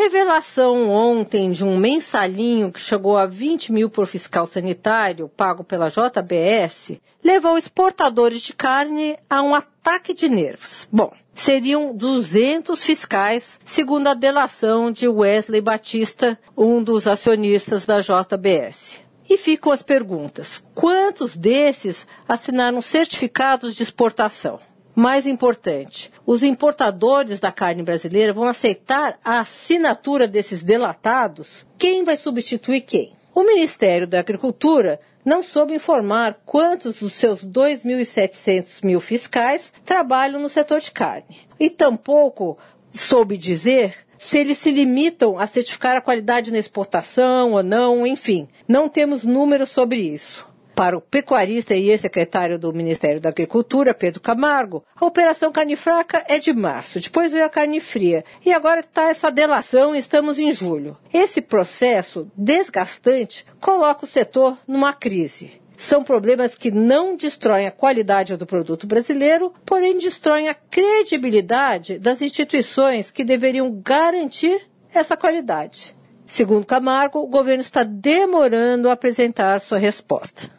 revelação ontem de um mensalinho que chegou a 20 mil por fiscal sanitário pago pela JBS levou exportadores de carne a um ataque de nervos. Bom, seriam 200 fiscais, segundo a delação de Wesley Batista, um dos acionistas da JBS. E ficam as perguntas: quantos desses assinaram certificados de exportação? Mais importante, os importadores da carne brasileira vão aceitar a assinatura desses delatados? Quem vai substituir quem? O Ministério da Agricultura não soube informar quantos dos seus 2.700 mil fiscais trabalham no setor de carne. E tampouco soube dizer se eles se limitam a certificar a qualidade na exportação ou não, enfim, não temos números sobre isso. Para o pecuarista e ex-secretário do Ministério da Agricultura, Pedro Camargo, a Operação Carne Fraca é de março, depois veio a carne fria e agora está essa delação e estamos em julho. Esse processo desgastante coloca o setor numa crise. São problemas que não destroem a qualidade do produto brasileiro, porém destroem a credibilidade das instituições que deveriam garantir essa qualidade. Segundo Camargo, o governo está demorando a apresentar sua resposta.